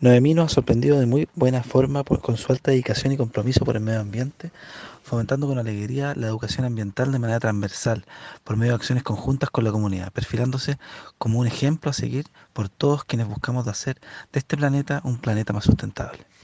Noemí nos ha sorprendido de muy buena forma con su alta dedicación y compromiso por el medio ambiente, fomentando con alegría la educación ambiental de manera transversal, por medio de acciones conjuntas con la comunidad, perfilándose como un ejemplo a seguir por todos quienes buscamos hacer de este planeta un planeta más sustentable.